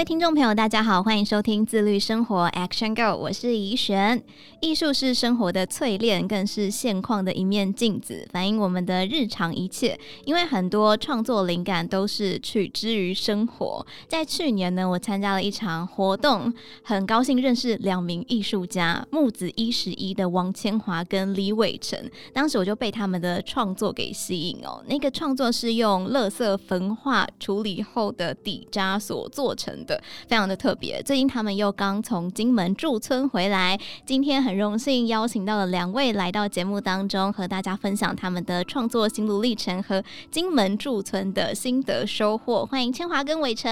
位听众朋友，大家好，欢迎收听自律生活 Action Go，我是怡璇。艺术是生活的淬炼，更是现况的一面镜子，反映我们的日常一切。因为很多创作灵感都是取之于生活。在去年呢，我参加了一场活动，很高兴认识两名艺术家木子一十一的王千华跟李伟成。当时我就被他们的创作给吸引哦。那个创作是用垃圾焚化处理后的底渣所做成的。非常的特别，最近他们又刚从金门驻村回来，今天很荣幸邀请到了两位来到节目当中，和大家分享他们的创作心路历程和金门驻村的心得收获。欢迎千华跟伟成。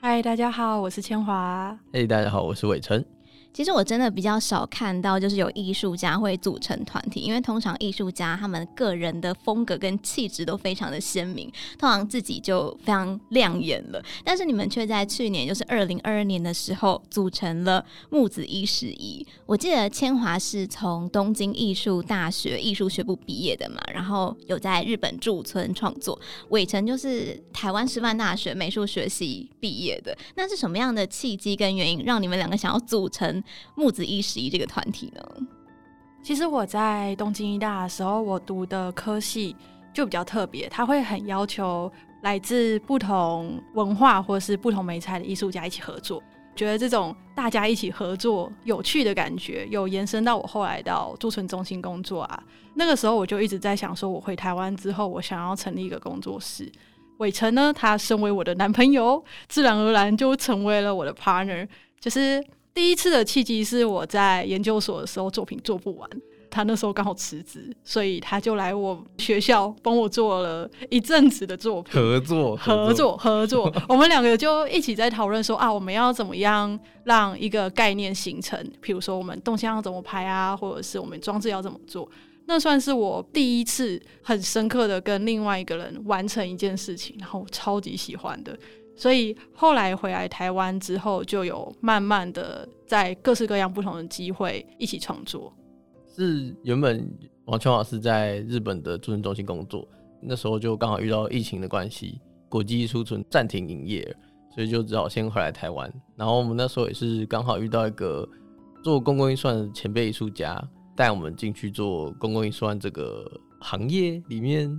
嗨，大家好，我是千华。嘿，大家好，我是伟成。其实我真的比较少看到，就是有艺术家会组成团体，因为通常艺术家他们个人的风格跟气质都非常的鲜明，通常自己就非常亮眼了。但是你们却在去年，就是二零二二年的时候，组成了木子一十一。我记得千华是从东京艺术大学艺术学部毕业的嘛，然后有在日本驻村创作。伟成就是台湾师范大学美术学系毕业的。那是什么样的契机跟原因，让你们两个想要组成木子一十一这个团体呢？其实我在东京一大的时候，我读的科系就比较特别，他会很要求来自不同文化或是不同媒材的艺术家一起合作。觉得这种大家一起合作有趣的感觉，有延伸到我后来到驻村中心工作啊。那个时候我就一直在想，说我回台湾之后，我想要成立一个工作室。伟成呢，他身为我的男朋友，自然而然就成为了我的 partner，就是。第一次的契机是我在研究所的时候作品做不完，他那时候刚好辞职，所以他就来我学校帮我做了一阵子的作品。合作，合作，合作，合作。我们两个就一起在讨论说啊，我们要怎么样让一个概念形成？比如说我们动向要怎么拍啊，或者是我们装置要怎么做？那算是我第一次很深刻的跟另外一个人完成一件事情，然后我超级喜欢的。所以后来回来台湾之后，就有慢慢的在各式各样不同的机会一起创作。是原本王秋老师在日本的驻村中心工作，那时候就刚好遇到疫情的关系，国际艺术村暂停营业，所以就只好先回来台湾。然后我们那时候也是刚好遇到一个做公共预算的前辈艺术家，带我们进去做公共预算这个行业里面。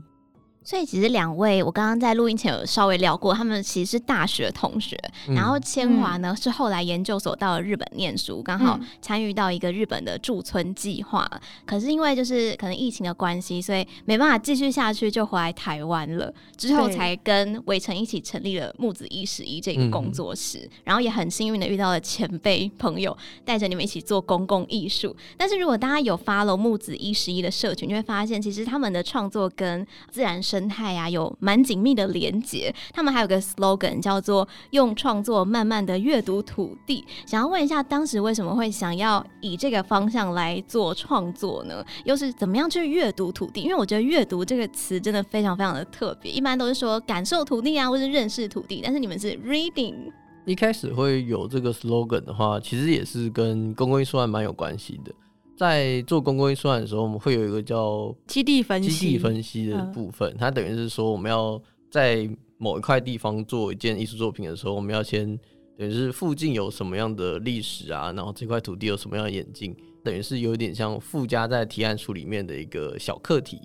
所以其实两位，我刚刚在录音前有稍微聊过，他们其实是大学同学。嗯、然后千华呢、嗯、是后来研究所到了日本念书，刚好参与到一个日本的驻村计划。嗯、可是因为就是可能疫情的关系，所以没办法继续下去，就回来台湾了。之后才跟围城一起成立了木子一十一这个工作室。嗯、然后也很幸运的遇到了前辈朋友，带着你们一起做公共艺术。但是如果大家有 follow 木子一十一的社群，你会发现其实他们的创作跟自然生态啊，有蛮紧密的连接。他们还有个 slogan 叫做“用创作慢慢的阅读土地”。想要问一下，当时为什么会想要以这个方向来做创作呢？又是怎么样去阅读土地？因为我觉得“阅读”这个词真的非常非常的特别。一般都是说感受土地啊，或是认识土地，但是你们是 reading。一开始会有这个 slogan 的话，其实也是跟公共艺术还蛮有关系的。在做公共艺术的时候，我们会有一个叫基地分析、基地分析的部分。嗯、它等于是说，我们要在某一块地方做一件艺术作品的时候，我们要先等于是附近有什么样的历史啊，然后这块土地有什么样的演进，等于是有点像附加在提案书里面的一个小课题。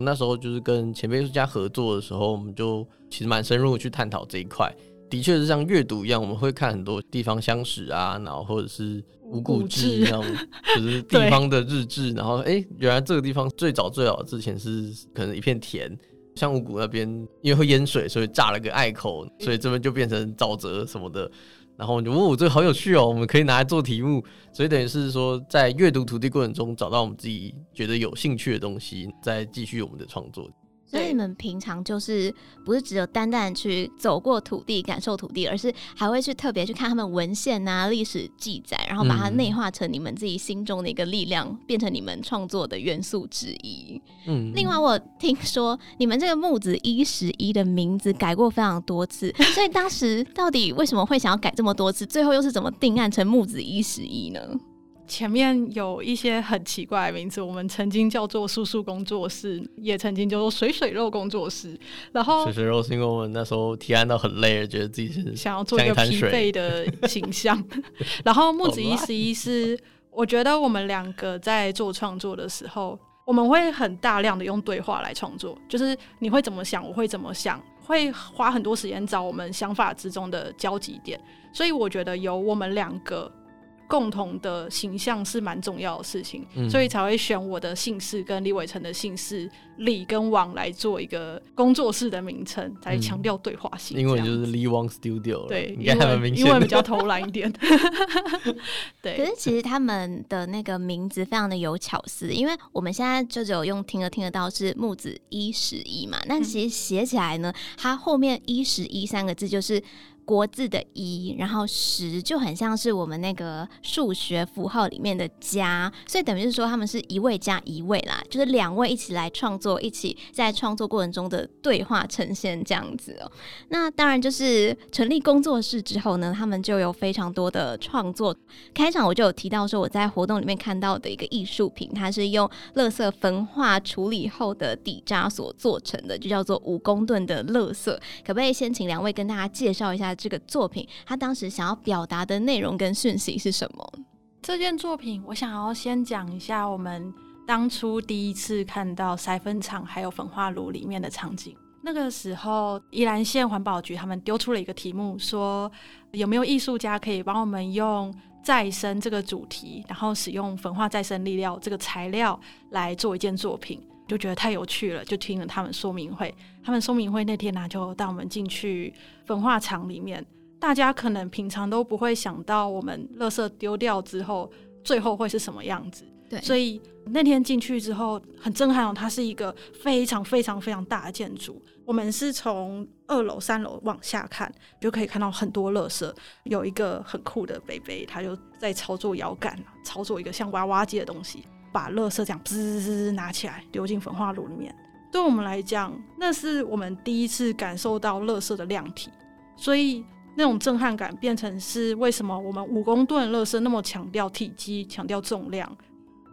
那时候就是跟前辈艺术家合作的时候，我们就其实蛮深入去探讨这一块。的确是像阅读一样，我们会看很多地方乡史啊，然后或者是五股志那种，就是地方的日志。然后哎、欸，原来这个地方最早最早之前是可能一片田，像五谷那边因为会淹水，所以炸了个隘口，所以这边就变成沼泽什么的。然后我就哦，这个好有趣哦，我们可以拿来做题目。所以等于是说，在阅读土地过程中，找到我们自己觉得有兴趣的东西，再继续我们的创作。所以你们平常就是不是只有单单去走过土地、感受土地，而是还会去特别去看他们文献啊、历史记载，然后把它内化成你们自己心中的一个力量，变成你们创作的元素之一。嗯，另外我听说你们这个木子一十一的名字改过非常多次，所以当时到底为什么会想要改这么多次？最后又是怎么定案成木子一十一呢？前面有一些很奇怪的名字，我们曾经叫做“素素工作室”，也曾经叫做“水水肉工作室”。然后“水水肉”是因为我们那时候提案到很累了，觉得自己是想要做一个疲惫的形象。然后“木子一十一”是我觉得我们两个在做创作的时候，我们会很大量的用对话来创作，就是你会怎么想，我会怎么想，会花很多时间找我们想法之中的交集点。所以我觉得有我们两个。共同的形象是蛮重要的事情，嗯，所以才会选我的姓氏跟李伟成的姓氏李跟王来做一个工作室的名称，才强调对话性。英文就是李王 Studio，对，因为因为比较偷懒一点。对，可是其实他们的那个名字非常的有巧思，因为我们现在就只有用听得听得到是木子一十一嘛，那其实写起来呢，它后面一十一三个字就是。国字的一，然后十就很像是我们那个数学符号里面的加，所以等于是说他们是一位加一位啦，就是两位一起来创作，一起在创作过程中的对话呈现这样子哦。那当然就是成立工作室之后呢，他们就有非常多的创作。开场我就有提到说我在活动里面看到的一个艺术品，它是用垃圾焚化处理后的底渣所做成的，就叫做五公吨的垃圾。可不可以先请两位跟大家介绍一下？这个作品，他当时想要表达的内容跟讯息是什么？这件作品，我想要先讲一下我们当初第一次看到筛分厂还有焚化炉里面的场景。那个时候，宜兰县环保局他们丢出了一个题目，说有没有艺术家可以帮我们用再生这个主题，然后使用焚化再生粒料这个材料来做一件作品。就觉得太有趣了，就听了他们说明会。他们说明会那天呢、啊，就带我们进去焚化厂里面。大家可能平常都不会想到，我们垃圾丢掉之后，最后会是什么样子。对，所以那天进去之后很震撼哦，它是一个非常非常非常大的建筑。我们是从二楼、三楼往下看，就可以看到很多垃圾。有一个很酷的北北，他就在操作摇杆，操作一个像娃娃机的东西。把垃圾这样滋滋拿起来丢进焚化炉里面，对我们来讲，那是我们第一次感受到垃圾的量体，所以那种震撼感变成是为什么我们五公吨垃圾那么强调体积、强调重量。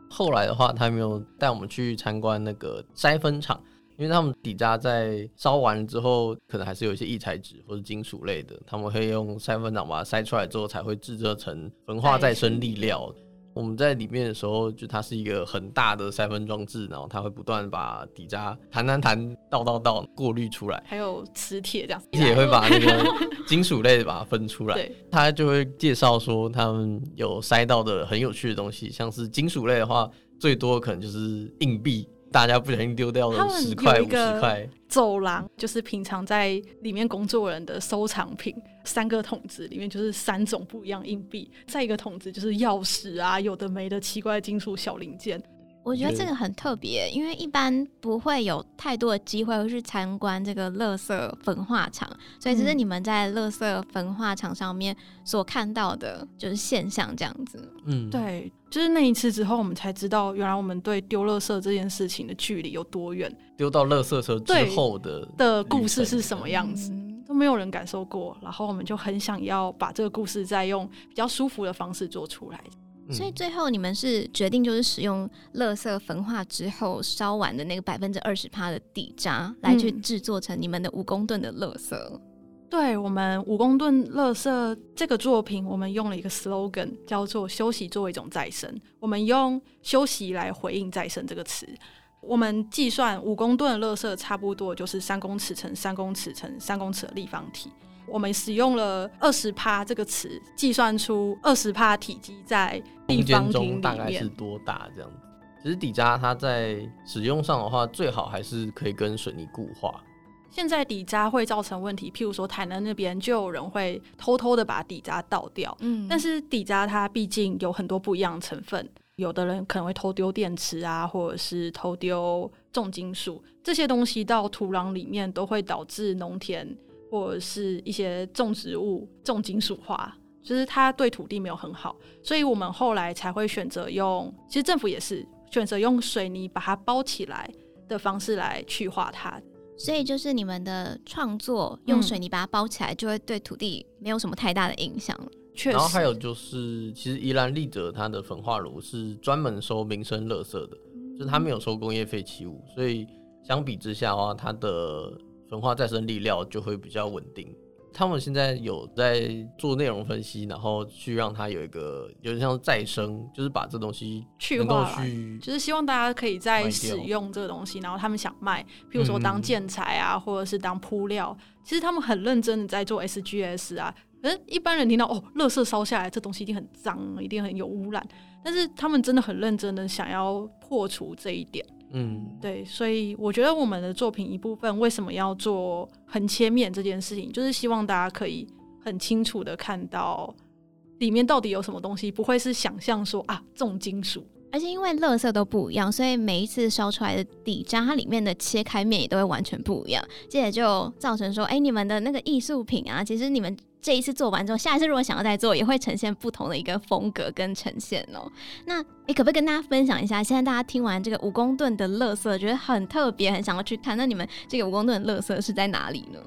后来的话，他没有带我们去参观那个筛分厂，因为他们底渣在烧完之后，可能还是有一些异材质或者金属类的，他们会用筛分厂把它筛出来之后，才会制作成焚化再生粒料。我们在里面的时候，就它是一个很大的筛分装置，然后它会不断把底渣弹弹弹、倒倒倒过滤出来，还有磁铁这样，也会把那个金属类的把它分出来。对，他就会介绍说他们有筛到的很有趣的东西，像是金属类的话，最多可能就是硬币。大家不小心丢掉了十块、五十块。走廊就是平常在里面工作人的收藏品，三个桶子里面就是三种不一样硬币，再一个桶子就是钥匙啊，有的没的奇怪的金属小零件。我觉得这个很特别，因为一般不会有太多的机会会去参观这个垃圾焚化厂，所以这是你们在垃圾焚化厂上面所看到的，就是现象这样子。嗯，对，就是那一次之后，我们才知道原来我们对丢垃圾这件事情的距离有多远。丢到垃圾车之后的的故事是什么样子，嗯，都没有人感受过，然后我们就很想要把这个故事再用比较舒服的方式做出来。所以最后你们是决定就是使用垃圾焚化之后烧完的那个百分之二十趴的底渣来去制作成你们的五公吨的垃圾。嗯、对，我们五公吨垃圾这个作品，我们用了一个 slogan 叫做“休息作为一种再生”。我们用休息来回应“再生”这个词。我们计算五公吨的垃圾差不多就是三公尺乘三公尺乘三公尺的立方体。我们使用了二十帕这个词，计算出二十帕体积在立方体里面大概是多大这样子。其实底渣它在使用上的话，最好还是可以跟水泥固化。现在底渣会造成问题，譬如说台南那边就有人会偷偷的把底渣倒掉。嗯，但是底渣它毕竟有很多不一样的成分，有的人可能会偷丢电池啊，或者是偷丢重金属，这些东西到土壤里面都会导致农田或者是一些种植物重金属化，就是它对土地没有很好，所以我们后来才会选择用，其实政府也是选择用水泥把它包起来的方式来去化它。所以就是你们的创作用水泥把它包起来，就会对土地没有什么太大的影响。确实。然后还有就是，其实宜兰立泽它的焚化炉是专门收民生垃圾的，就是它没有收工业废弃物，所以相比之下的话，它的焚化再生力料就会比较稳定。他们现在有在做内容分析，然后去让它有一个有点像再生，就是把这东西去化，就是希望大家可以在使用这个东西，然后他们想卖，譬如说当建材啊，嗯、或者是当铺料，其实他们很认真的在做 SGS 啊。可是一般人听到哦，垃圾烧下来，这东西一定很脏，一定很有污染，但是他们真的很认真的想要破除这一点。嗯，对，所以我觉得我们的作品一部分为什么要做横切面这件事情，就是希望大家可以很清楚的看到里面到底有什么东西，不会是想象说啊重金属，而且因为乐色都不一样，所以每一次烧出来的底渣，它里面的切开面也都会完全不一样，这也就造成说，哎，你们的那个艺术品啊，其实你们。这一次做完之后，下一次如果想要再做，也会呈现不同的一个风格跟呈现哦。那你可不可以跟大家分享一下？现在大家听完这个五公吨的乐色，觉得很特别，很想要去看。那你们这个五公吨的乐色是在哪里呢？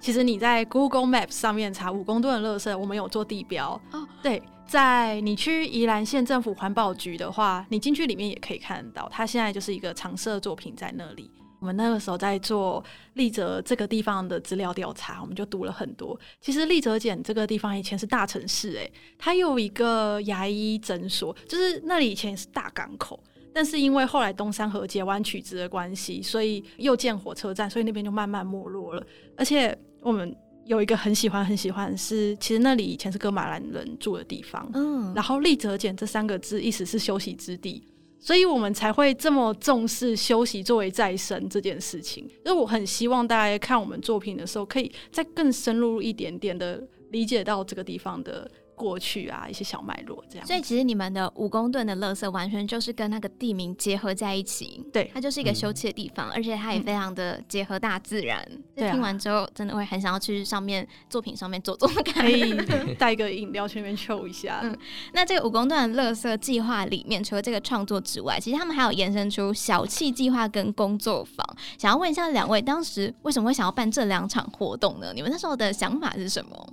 其实你在 Google Maps 上面查五公吨的乐色，我们有做地标哦。对，在你去宜兰县政府环保局的话，你进去里面也可以看到，它现在就是一个常设作品在那里。我们那个时候在做立泽这个地方的资料调查，我们就读了很多。其实立泽简这个地方以前是大城市，诶，它有一个牙医诊所，就是那里以前是大港口。但是因为后来东山河截弯取直的关系，所以又建火车站，所以那边就慢慢没落了。而且我们有一个很喜欢很喜欢是，其实那里以前是哥马兰人住的地方，嗯，然后立泽简这三个字意思是休息之地。所以我们才会这么重视休息作为再生这件事情。因为我很希望大家看我们作品的时候，可以再更深入一点点的理解到这个地方的。过去啊，一些小脉络这样，所以其实你们的五公吨的垃圾完全就是跟那个地名结合在一起。对，它就是一个休憩的地方，嗯、而且它也非常的结合大自然。对、嗯，听完之后真的会很想要去上面作品上面走走看，可以带个饮料去那边抽一下。嗯，那这个五公吨的垃圾计划里面，除了这个创作之外，其实他们还有延伸出小气计划跟工作坊。想要问一下两位，当时为什么会想要办这两场活动呢？你们那时候的想法是什么？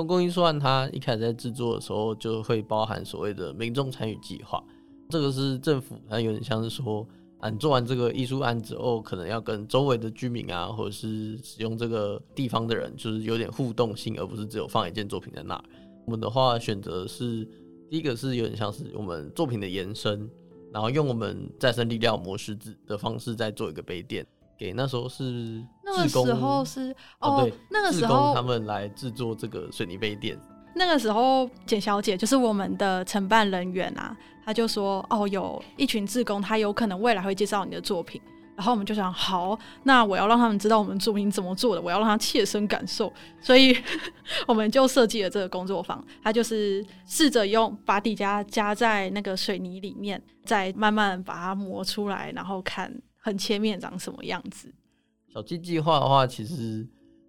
公共艺术案，它一开始在制作的时候就会包含所谓的民众参与计划。这个是政府，它有点像是说，啊，你做完这个艺术案之后，可能要跟周围的居民啊，或者是使用这个地方的人，就是有点互动性，而不是只有放一件作品在那儿。我们的话选择是第一个是有点像是我们作品的延伸，然后用我们再生力料磨石子的方式再做一个杯垫。给那时候是那个时候是哦，那个时候他们来制作这个水泥杯垫。那个时候简小姐就是我们的承办人员啊，她就说哦，有一群志工，他有可能未来会介绍你的作品。然后我们就想，好，那我要让他们知道我们作品怎么做的，我要让他切身感受，所以 我们就设计了这个工作坊。他就是试着用把底加加在那个水泥里面，再慢慢把它磨出来，然后看。横切面长什么样子？小鸡计划的话，其实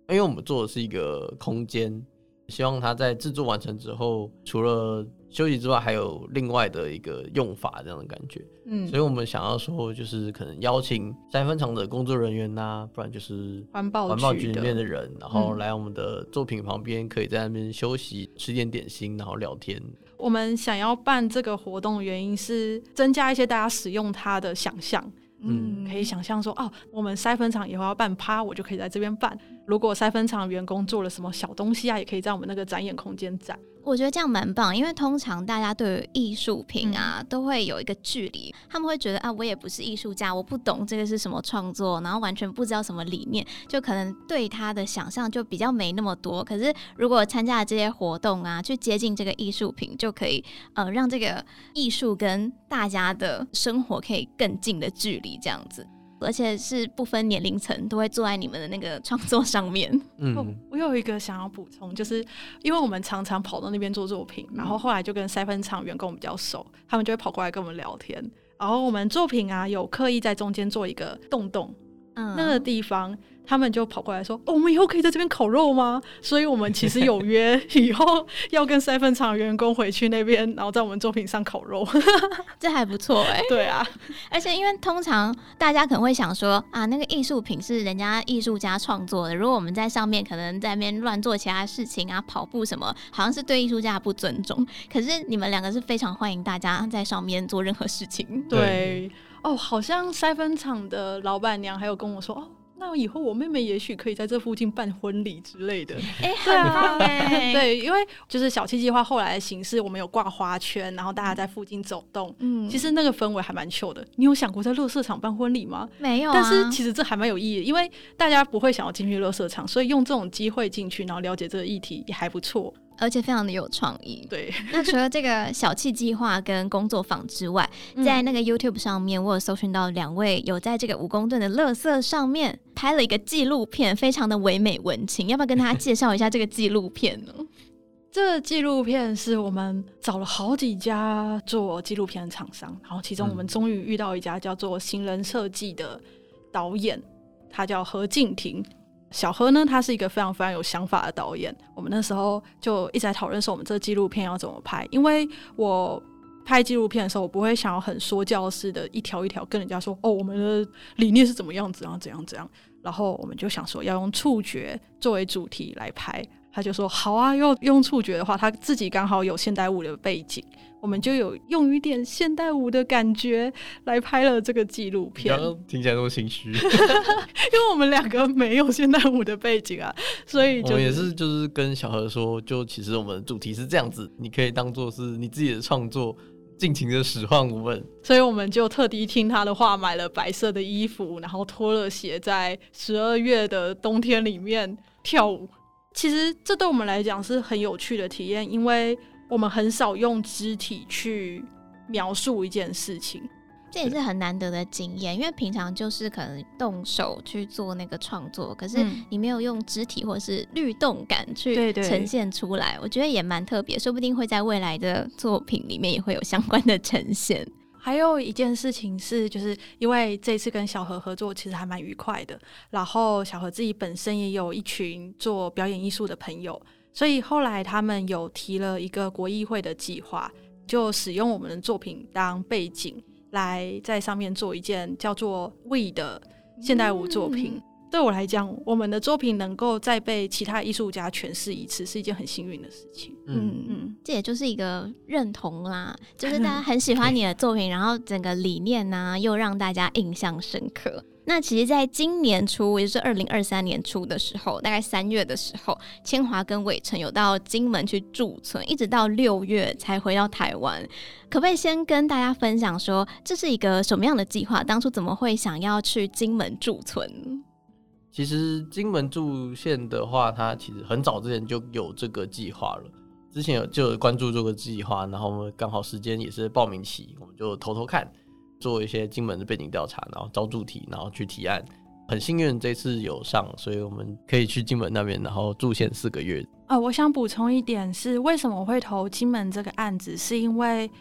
因为我们做的是一个空间，希望它在制作完成之后，除了休息之外，还有另外的一个用法，这样的感觉。嗯，所以我们想要说，就是可能邀请三分厂的工作人员呐、啊，不然就是环保环保局里面的人，然后来我们的作品旁边，可以在那边休息，吃点点心，然后聊天。我们想要办这个活动的原因是增加一些大家使用它的想象。嗯，可以想象说，哦，我们筛粉厂以后要办趴，我就可以在这边办。如果塞分厂员工做了什么小东西啊，也可以在我们那个展演空间展。我觉得这样蛮棒，因为通常大家对于艺术品啊、嗯、都会有一个距离，他们会觉得啊，我也不是艺术家，我不懂这个是什么创作，然后完全不知道什么理念，就可能对他的想象就比较没那么多。可是如果参加了这些活动啊，去接近这个艺术品，就可以呃让这个艺术跟大家的生活可以更近的距离，这样子。而且是不分年龄层都会坐在你们的那个创作上面。嗯、哦，我有一个想要补充，就是因为我们常常跑到那边做作品，然后后来就跟塞芬厂员工比较熟，他们就会跑过来跟我们聊天。然后我们作品啊，有刻意在中间做一个洞洞，嗯，那个地方。他们就跑过来说：“哦，我们以后可以在这边烤肉吗？”所以，我们其实有约 以后要跟塞芬厂员工回去那边，然后在我们作品上烤肉，这还不错哎、欸。对啊，而且因为通常大家可能会想说啊，那个艺术品是人家艺术家创作的，如果我们在上面可能在那边乱做其他事情啊，跑步什么，好像是对艺术家不尊重。可是你们两个是非常欢迎大家在上面做任何事情。对，对哦，好像塞分厂的老板娘还有跟我说哦。那以后我妹妹也许可以在这附近办婚礼之类的。哎、欸，对啊，对，因为就是小七计划后来的形式，我们有挂花圈，然后大家在附近走动。嗯，其实那个氛围还蛮秀的。你有想过在乐色场办婚礼吗？没有、啊。但是其实这还蛮有意义，因为大家不会想要进去乐色场，所以用这种机会进去，然后了解这个议题也还不错。而且非常的有创意。对，那除了这个小气计划跟工作坊之外，在那个 YouTube 上面，我有搜寻到两位有在这个五公吨的乐色上面拍了一个纪录片，非常的唯美文情。要不要跟大家介绍一下这个纪录片呢？这纪录片是我们找了好几家做纪录片的厂商，然后其中我们终于遇到一家叫做行人设计的导演，他叫何敬亭。小何呢，他是一个非常非常有想法的导演。我们那时候就一直在讨论说，我们这纪录片要怎么拍。因为我拍纪录片的时候，我不会想要很说教式的一条一条跟人家说，哦，我们的理念是怎么样子，然后怎样怎样。然后我们就想说，要用触觉作为主题来拍。他就说好啊，要用触觉的话，他自己刚好有现代舞的背景，我们就有用一点现代舞的感觉来拍了这个纪录片。刚刚听起来那么心虚，因为我们两个没有现代舞的背景啊，所以就我也是就是跟小何说，就其实我们的主题是这样子，你可以当做是你自己的创作，尽情的使唤我们。所以我们就特地听他的话，买了白色的衣服，然后脱了鞋，在十二月的冬天里面跳舞。其实这对我们来讲是很有趣的体验，因为我们很少用肢体去描述一件事情，这也是很难得的经验。因为平常就是可能动手去做那个创作，可是你没有用肢体或是律动感去呈现出来，我觉得也蛮特别，说不定会在未来的作品里面也会有相关的呈现。还有一件事情是，就是因为这次跟小何合作，其实还蛮愉快的。然后小何自己本身也有一群做表演艺术的朋友，所以后来他们有提了一个国艺会的计划，就使用我们的作品当背景，来在上面做一件叫做《We》的现代舞作品。对我来讲，我们的作品能够再被其他艺术家诠释一次，是一件很幸运的事情。嗯嗯，这也就是一个认同啦，就是 大家很喜欢你的作品，然后整个理念呢、啊、又让大家印象深刻。那其实，在今年初，也就是二零二三年初的时候，大概三月的时候，千华跟伟成有到金门去驻村，一直到六月才回到台湾。可不可以先跟大家分享说，这是一个什么样的计划？当初怎么会想要去金门驻村？其实金门驻线的话，它其实很早之前就有这个计划了。之前有就有关注这个计划，然后我们刚好时间也是报名期，我们就偷偷看，做一些金门的背景调查，然后招助题，然后去提案。很幸运这次有上，所以我们可以去金门那边，然后驻线四个月。啊、呃，我想补充一点是，为什么我会投金门这个案子，是因为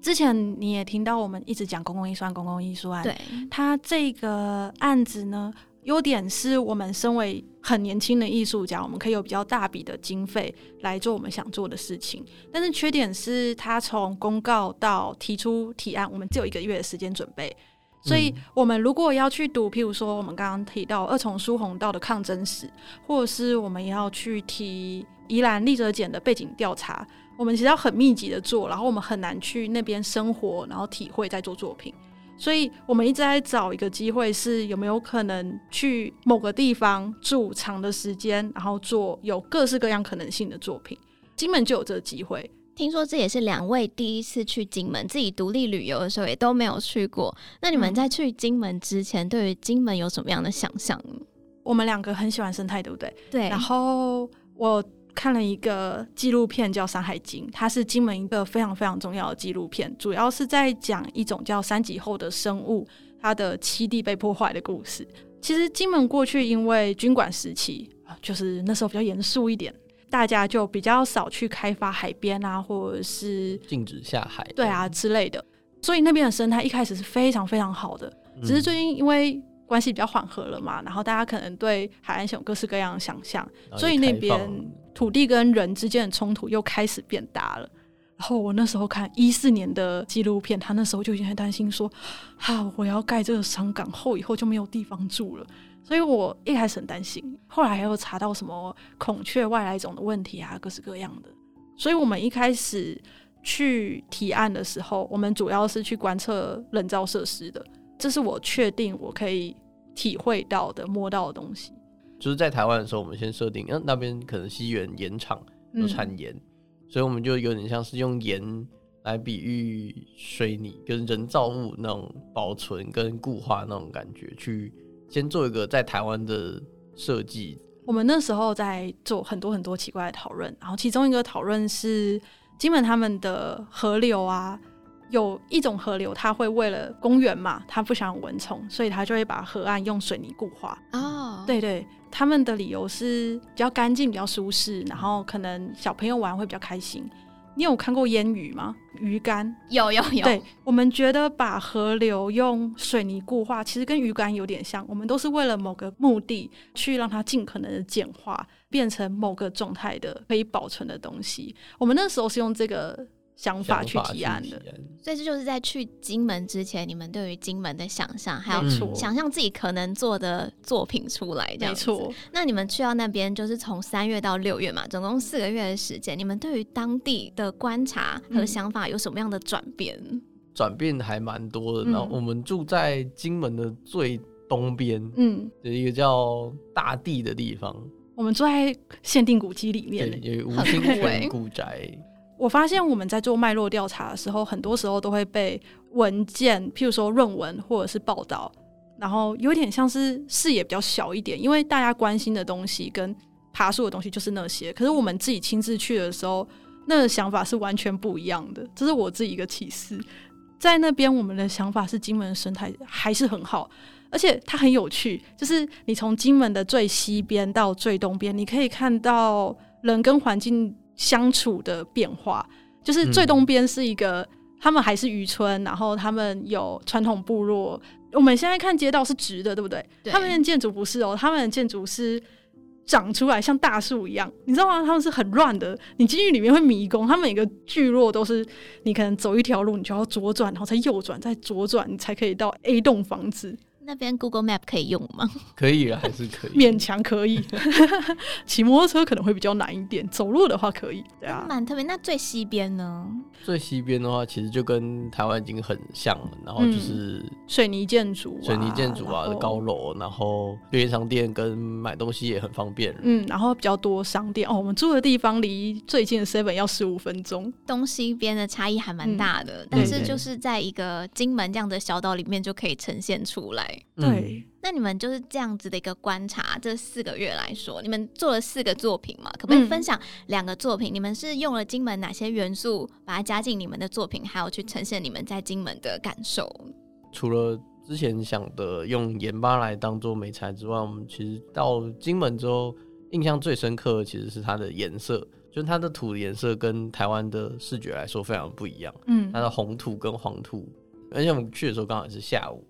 之前你也听到我们一直讲公共艺术案，公共艺术案，对，它这个案子呢。优点是我们身为很年轻的艺术家，我们可以有比较大笔的经费来做我们想做的事情。但是缺点是，它从公告到提出提案，我们只有一个月的时间准备。所以，我们如果要去读，譬如说我们刚刚提到二重疏洪道的抗争史，或者是我们要去提宜兰立泽简的背景调查，我们其实要很密集的做，然后我们很难去那边生活，然后体会再做作品。所以我们一直在找一个机会，是有没有可能去某个地方住长的时间，然后做有各式各样可能性的作品。金门就有这个机会。听说这也是两位第一次去金门，自己独立旅游的时候也都没有去过。那你们在去金门之前，对于金门有什么样的想象？我们两个很喜欢生态，对不对？对。然后我看了一个纪录片叫《山海经》，它是金门一个非常非常重要的纪录片，主要是在讲一种叫三级后的生物，它的栖地被破坏的故事。其实金门过去因为军管时期，就是那时候比较严肃一点，大家就比较少去开发海边啊，或者是禁止下海，对啊之类的，所以那边的生态一开始是非常非常好的，只是最近因为关系比较缓和了嘛，然后大家可能对海岸线有各式各样的想象，所以那边土地跟人之间的冲突又开始变大了。然后我那时候看一四年的纪录片，他那时候就已经很担心说：“啊，我要盖这个商港后，以后就没有地方住了。”所以我一开始很担心。后来还有查到什么孔雀外来种的问题啊，各式各样的。所以我们一开始去提案的时候，我们主要是去观测人造设施的。这是我确定我可以体会到的、摸到的东西。就是在台湾的时候，我们先设定，嗯，那边可能西园盐场有产盐，嗯、所以我们就有点像是用盐来比喻水泥跟人造物那种保存跟固化那种感觉，去先做一个在台湾的设计。我们那时候在做很多很多奇怪的讨论，然后其中一个讨论是金门他们的河流啊。有一种河流，它会为了公园嘛，它不想蚊虫，所以它就会把河岸用水泥固化。哦，对对，他们的理由是比较干净、比较舒适，然后可能小朋友玩会比较开心。你有看过烟雨吗？鱼竿？有有有。对，我们觉得把河流用水泥固化，其实跟鱼竿有点像。我们都是为了某个目的，去让它尽可能的简化，变成某个状态的可以保存的东西。我们那时候是用这个。想法去提案的，所以这就是在去金门之前，你们对于金门的想象，还有想象自己可能做的作品出来，这样子。没错。那你们去到那边，就是从三月到六月嘛，总共四个月的时间。你们对于当地的观察和想法有什么样的转变？转变还蛮多的。然后我们住在金门的最东边，嗯，有一个叫大地的地方。我们住在限定古迹里面，对有五星泉古宅。我发现我们在做脉络调查的时候，很多时候都会被文件，譬如说论文或者是报道，然后有点像是视野比较小一点，因为大家关心的东西跟爬树的东西就是那些。可是我们自己亲自去的时候，那个想法是完全不一样的。这是我自己一个启示。在那边，我们的想法是金门的生态还是很好，而且它很有趣。就是你从金门的最西边到最东边，你可以看到人跟环境。相处的变化，就是最东边是一个，嗯、他们还是渔村，然后他们有传统部落。我们现在看街道是直的，对不对？对，他们的建筑不是哦，他们的建筑是长出来像大树一样，你知道吗？他们是很乱的，你进去里面会迷宫。他们每个聚落都是，你可能走一条路，你就要左转，然后再右转，再左转，你才可以到 A 栋房子。那边 Google Map 可以用吗？可以啊，还是可以，勉强可以。骑摩托车可能会比较难一点，走路的话可以。对啊，蛮特别。那最西边呢？最西边的话，其实就跟台湾已经很像了。然后就是、嗯、水泥建筑、啊，水泥建筑啊，后高楼，然后便利商店跟买东西也很方便。嗯，然后比较多商店哦。我们住的地方离最近的 Seven 要十五分钟。东西边的差异还蛮大的，嗯、但是就是在一个金门这样的小岛里面就可以呈现出来。对，那你们就是这样子的一个观察，这四个月来说，你们做了四个作品嘛？可不可以分享两个作品？嗯、你们是用了金门哪些元素，把它加进你们的作品，还有去呈现你们在金门的感受？除了之前想的用盐巴来当做媒材之外，我们其实到金门之后，印象最深刻的其实是它的颜色，就是它的土的颜色跟台湾的视觉来说非常不一样。嗯，它的红土跟黄土，而且我们去的时候刚好也是下午。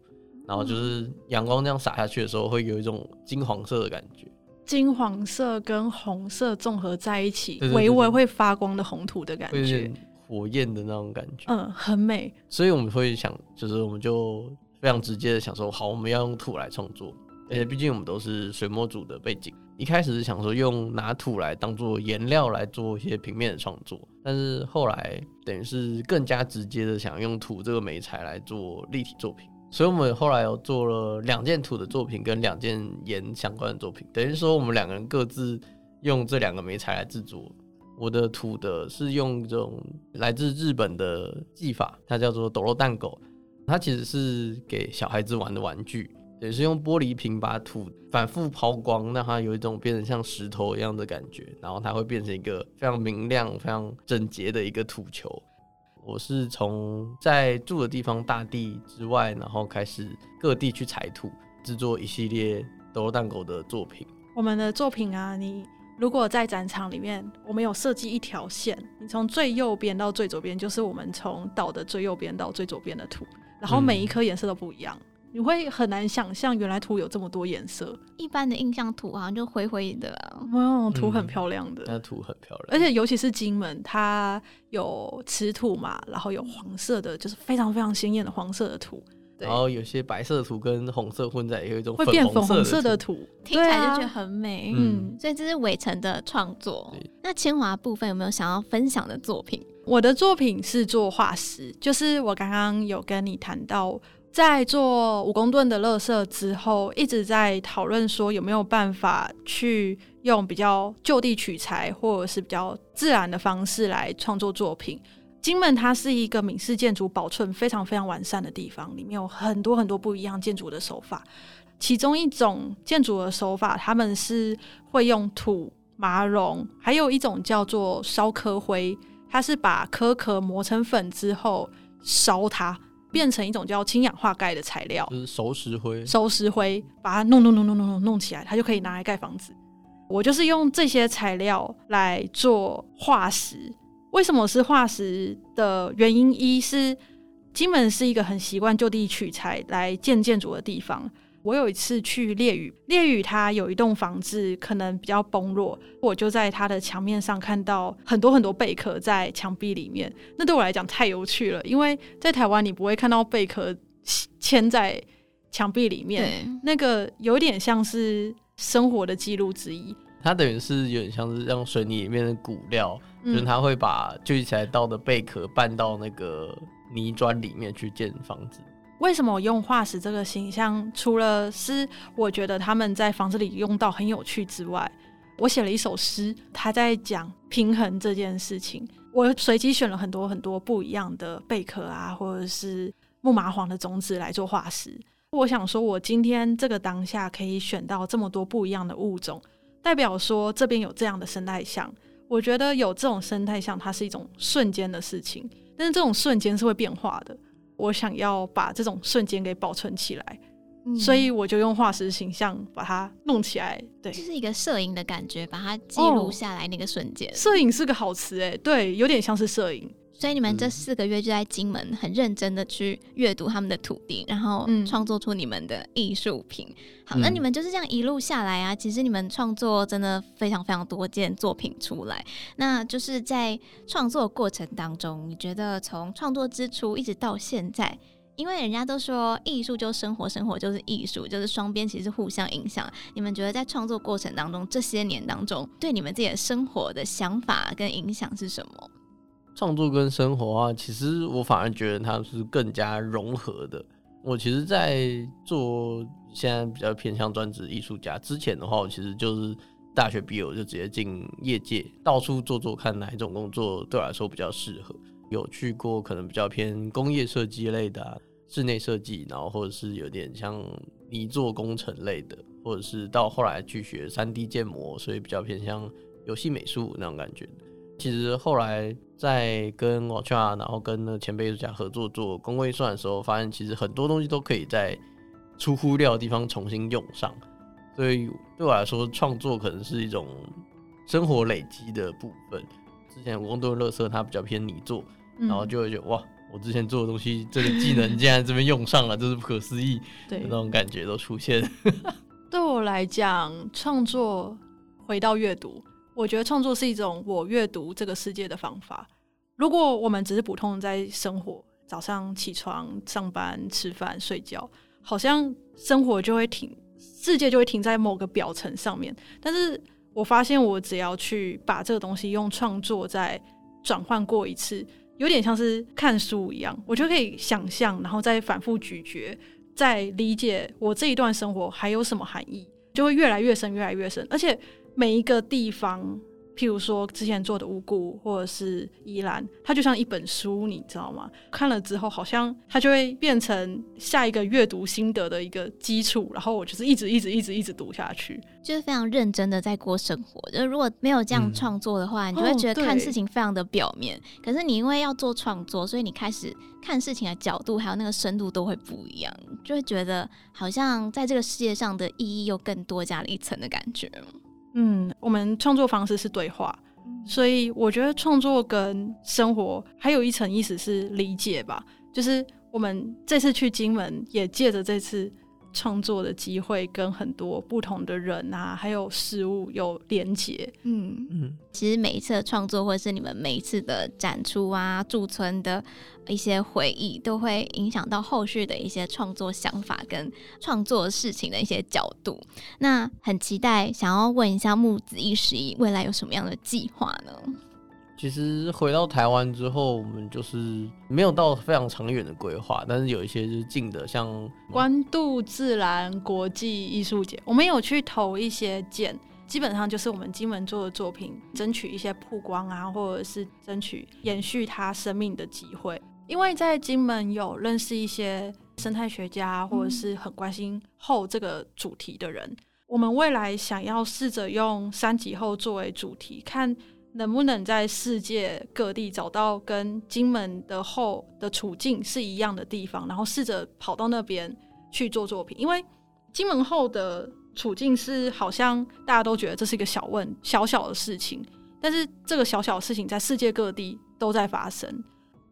然后就是阳光这样洒下去的时候，会有一种金黄色的感觉。金黄色跟红色综合在一起，微微会发光的红土的感觉，火焰的那种感觉。嗯，很美。所以我们会想，就是我们就非常直接的想说，好，我们要用土来创作。而且毕竟我们都是水墨组的背景，一开始是想说用拿土来当做颜料来做一些平面的创作，但是后来等于是更加直接的想用土这个媒材来做立体作品。所以，我们后来有做了两件土的作品跟两件盐相关的作品，等于说我们两个人各自用这两个媒材来制作。我的土的是用这种来自日本的技法，它叫做抖落蛋狗，它其实是给小孩子玩的玩具。也是用玻璃瓶把土反复抛光，让它有一种变成像石头一样的感觉，然后它会变成一个非常明亮、非常整洁的一个土球。我是从在住的地方大地之外，然后开始各地去采土，制作一系列斗罗蛋狗的作品。我们的作品啊，你如果在展场里面，我们有设计一条线，你从最右边到最左边，就是我们从岛的最右边到最左边的土，然后每一颗颜色都不一样。嗯你会很难想象，原来土有这么多颜色。一般的印象土好像就灰灰的，啊，哦，土很漂亮的，那、嗯、土很漂亮。而且尤其是金门，它有瓷土嘛，然后有黄色的，就是非常非常鲜艳的黄色的土。然后有些白色的土跟红色混在，有一种会变粉红色的土，听起来就觉得很美。嗯，所以这是伟成的创作。那清华部分有没有想要分享的作品？我的作品是做化石，就是我刚刚有跟你谈到。在做五公吨的垃圾之后，一直在讨论说有没有办法去用比较就地取材或者是比较自然的方式来创作作品。金门它是一个闽式建筑保存非常非常完善的地方，里面有很多很多不一样建筑的手法。其中一种建筑的手法，他们是会用土、麻绒，还有一种叫做烧柯灰，它是把柯壳磨成粉之后烧它。变成一种叫氢氧化钙的材料，就是熟石灰。熟石灰，把它弄弄弄弄弄弄弄起来，它就可以拿来盖房子。我就是用这些材料来做化石。为什么是化石的原因？一是金门是一个很习惯就地取材来建建筑的地方。我有一次去烈屿，烈屿它有一栋房子可能比较崩落，我就在它的墙面上看到很多很多贝壳在墙壁里面。那对我来讲太有趣了，因为在台湾你不会看到贝壳嵌在墙壁里面，那个有点像是生活的记录之一。它等于是有点像是让水泥里面的骨料，嗯、就是它会把聚集起来到的贝壳拌到那个泥砖里面去建房子。为什么我用化石这个形象？除了是我觉得他们在房子里用到很有趣之外，我写了一首诗，他在讲平衡这件事情。我随机选了很多很多不一样的贝壳啊，或者是木麻黄的种子来做化石。我想说，我今天这个当下可以选到这么多不一样的物种，代表说这边有这样的生态相。我觉得有这种生态相，它是一种瞬间的事情，但是这种瞬间是会变化的。我想要把这种瞬间给保存起来，嗯，所以我就用化石形象把它弄起来。对，就是一个摄影的感觉，把它记录下来那个瞬间。摄影是个好词哎，对，有点像是摄影。所以你们这四个月就在金门很认真的去阅读他们的土地，然后创作出你们的艺术品。嗯、好，那你们就是这样一路下来啊，其实你们创作真的非常非常多件作品出来。那就是在创作过程当中，你觉得从创作之初一直到现在，因为人家都说艺术就生活，生活就是艺术，就是双边其实互相影响。你们觉得在创作过程当中，这些年当中，对你们自己的生活的想法跟影响是什么？创作跟生活啊，其实我反而觉得它是更加融合的。我其实，在做现在比较偏向专职艺术家之前的话，我其实就是大学毕业我就直接进业界，到处做做看哪一种工作对我来说比较适合。有去过可能比较偏工业设计类的啊，室内设计，然后或者是有点像泥作工程类的，或者是到后来去学 3D 建模，所以比较偏向游戏美术那种感觉。其实后来在跟瓦恰，然后跟那前辈艺术家合作做公共预算的时候，发现其实很多东西都可以在出乎料的地方重新用上。所以对我来说，创作可能是一种生活累积的部分。之前五公吨垃圾它比较偏你做，然后就会觉得哇，我之前做的东西，这个技能竟然这边用上了，这是不可思议对那种感觉都出现。对我来讲，创作回到阅读。我觉得创作是一种我阅读这个世界的方法。如果我们只是普通在生活，早上起床、上班、吃饭、睡觉，好像生活就会停，世界就会停在某个表层上面。但是我发现，我只要去把这个东西用创作再转换过一次，有点像是看书一样，我就可以想象，然后再反复咀嚼，再理解我这一段生活还有什么含义，就会越来越深，越来越深，而且。每一个地方譬如说之前做的五股或者是宜兰，它就像一本书，你知道吗？看了之后，好像它就会变成下一个阅读心得的一个基础，然后我就是一直一直一直一直读下去，就是非常认真的在过生活。就是如果没有这样创作的话，嗯、你就会觉得看事情非常的表面。哦、可是你因为要做创作，所以你开始看事情的角度还有那个深度都会不一样，就会觉得好像在这个世界上的意义又更多加了一层的感觉。嗯，我们创作方式是对话，所以我觉得创作跟生活还有一层意思是理解吧。就是我们这次去金门，也借着这次创作的机会，跟很多不同的人啊，还有事物有连接。嗯嗯，其实每一次的创作，或者是你们每一次的展出啊，驻村的。一些回忆都会影响到后续的一些创作想法跟创作事情的一些角度。那很期待，想要问一下木子一十一未来有什么样的计划呢？其实回到台湾之后，我们就是没有到非常长远的规划，但是有一些就是近的，像关渡自然国际艺术节，我们有去投一些件，基本上就是我们金门做的作品，争取一些曝光啊，或者是争取延续它生命的机会。因为在金门有认识一些生态学家，或者是很关心后这个主题的人。我们未来想要试着用三级后作为主题，看能不能在世界各地找到跟金门的后的处境是一样的地方，然后试着跑到那边去做作品。因为金门后的处境是好像大家都觉得这是一个小问小小的事情，但是这个小小的事情在世界各地都在发生。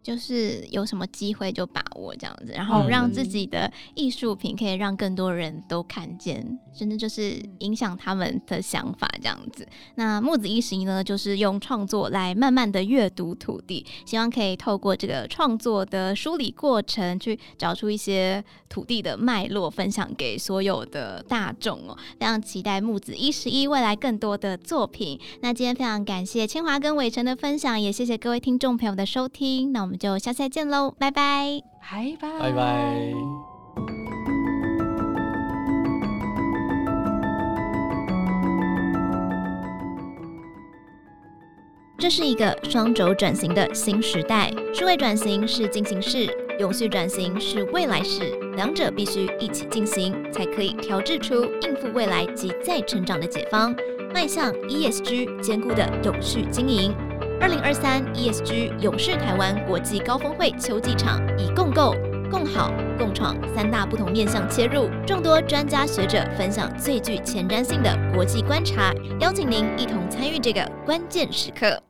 就是有什么机会就把握这样子，然后让自己的艺术品可以让更多人都看见，甚至就是影响他们的想法这样子。那木子一十一呢，就是用创作来慢慢的阅读土地，希望可以透过这个创作的梳理过程，去找出一些土地的脉络，分享给所有的大众哦。非常期待木子一十一未来更多的作品。那今天非常感谢清华跟伟成的分享，也谢谢各位听众朋友的收听。那我们。就下次再见喽，拜拜，拜拜，拜拜。这是一个双轴转型的新时代，数位转型是进行式，永续转型是未来式，两者必须一起进行，才可以调制出应付未来及再成长的解方，迈向 ESG 兼顾的永续经营。二零二三 ESG 勇士台湾国际高峰会秋季场，以共构、共好、共创三大不同面向切入，众多专家学者分享最具前瞻性的国际观察，邀请您一同参与这个关键时刻。